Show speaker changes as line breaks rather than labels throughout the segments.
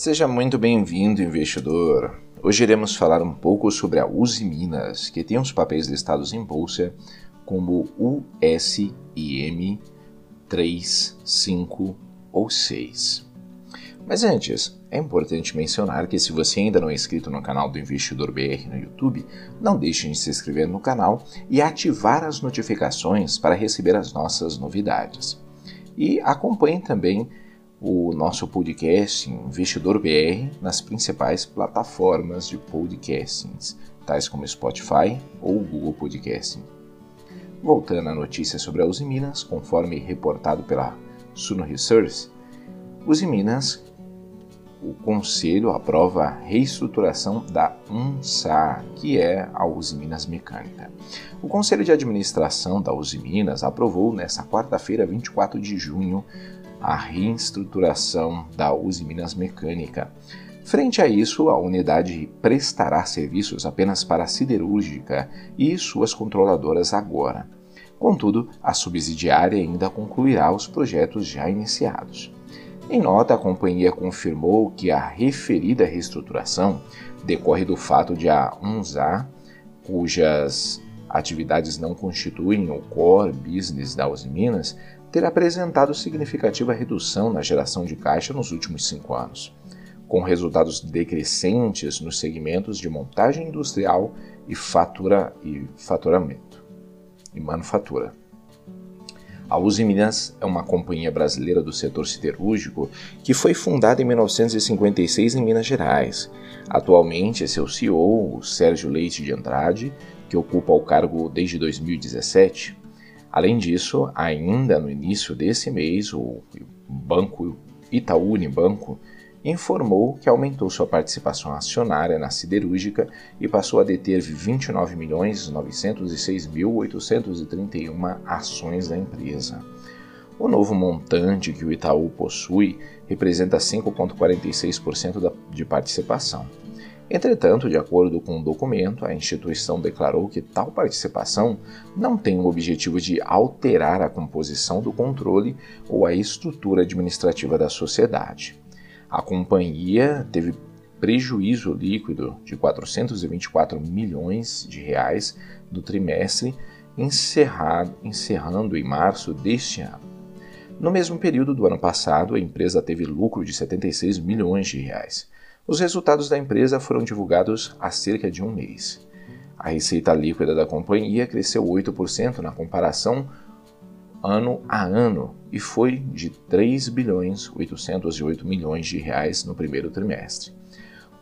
Seja muito bem-vindo, investidor. Hoje iremos falar um pouco sobre a Uzi Minas, que tem os papéis listados em bolsa como USIM 3, 5 ou 6. Mas antes, é importante mencionar que se você ainda não é inscrito no canal do Investidor BR no YouTube, não deixe de se inscrever no canal e ativar as notificações para receber as nossas novidades. E acompanhe também o nosso podcast Investidor BR nas principais plataformas de podcastings, tais como Spotify ou Google Podcasting. Voltando à notícia sobre a Uzi Minas, conforme reportado pela Suno Research, Uzi Minas o Conselho aprova a reestruturação da UNSA, que é a Uzi Minas Mecânica. O Conselho de Administração da Uzi Minas aprovou nesta quarta-feira, 24 de junho, a reestruturação da Uzi Minas Mecânica. Frente a isso, a unidade prestará serviços apenas para a siderúrgica e suas controladoras agora. Contudo, a subsidiária ainda concluirá os projetos já iniciados. Em nota, a companhia confirmou que a referida reestruturação decorre do fato de a UNSA, cujas atividades não constituem o core business da Uzi Minas, ter apresentado significativa redução na geração de caixa nos últimos cinco anos, com resultados decrescentes nos segmentos de montagem industrial e, fatura, e faturamento e manufatura. A Uzi Minas é uma companhia brasileira do setor siderúrgico que foi fundada em 1956 em Minas Gerais. Atualmente, seu CEO, Sérgio Leite de Andrade, que ocupa o cargo desde 2017. Além disso, ainda no início desse mês, o banco Itaú Unibanco informou que aumentou sua participação acionária na siderúrgica e passou a deter 29.906.831 ações da empresa. O novo montante que o Itaú possui representa 5,46% de participação. Entretanto, de acordo com o documento, a instituição declarou que tal participação não tem o objetivo de alterar a composição do controle ou a estrutura administrativa da sociedade. A companhia teve prejuízo líquido de 424 milhões de reais no trimestre encerrado, encerrando em março deste ano. No mesmo período do ano passado, a empresa teve lucro de 76 milhões de reais. Os resultados da empresa foram divulgados há cerca de um mês. A receita líquida da companhia cresceu 8% na comparação ano a ano e foi de 3 bilhões 808 milhões de reais no primeiro trimestre.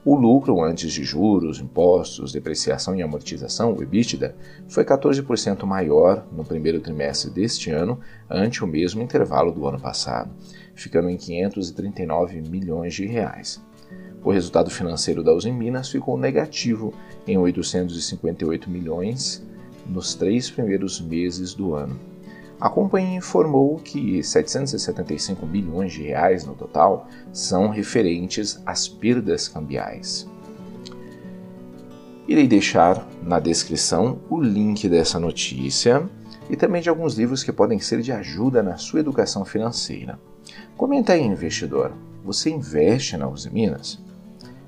O lucro antes de juros, impostos, depreciação e amortização, o EBITDA, foi 14% maior no primeiro trimestre deste ano ante o mesmo intervalo do ano passado, ficando em 539 milhões de reais. O resultado financeiro da Uzi Minas ficou negativo em 858 milhões nos três primeiros meses do ano, a companhia informou que 775 bilhões de reais no total são referentes às perdas cambiais. Irei deixar na descrição o link dessa notícia e também de alguns livros que podem ser de ajuda na sua educação financeira. Comenta aí, investidor, você investe na Uzi Minas?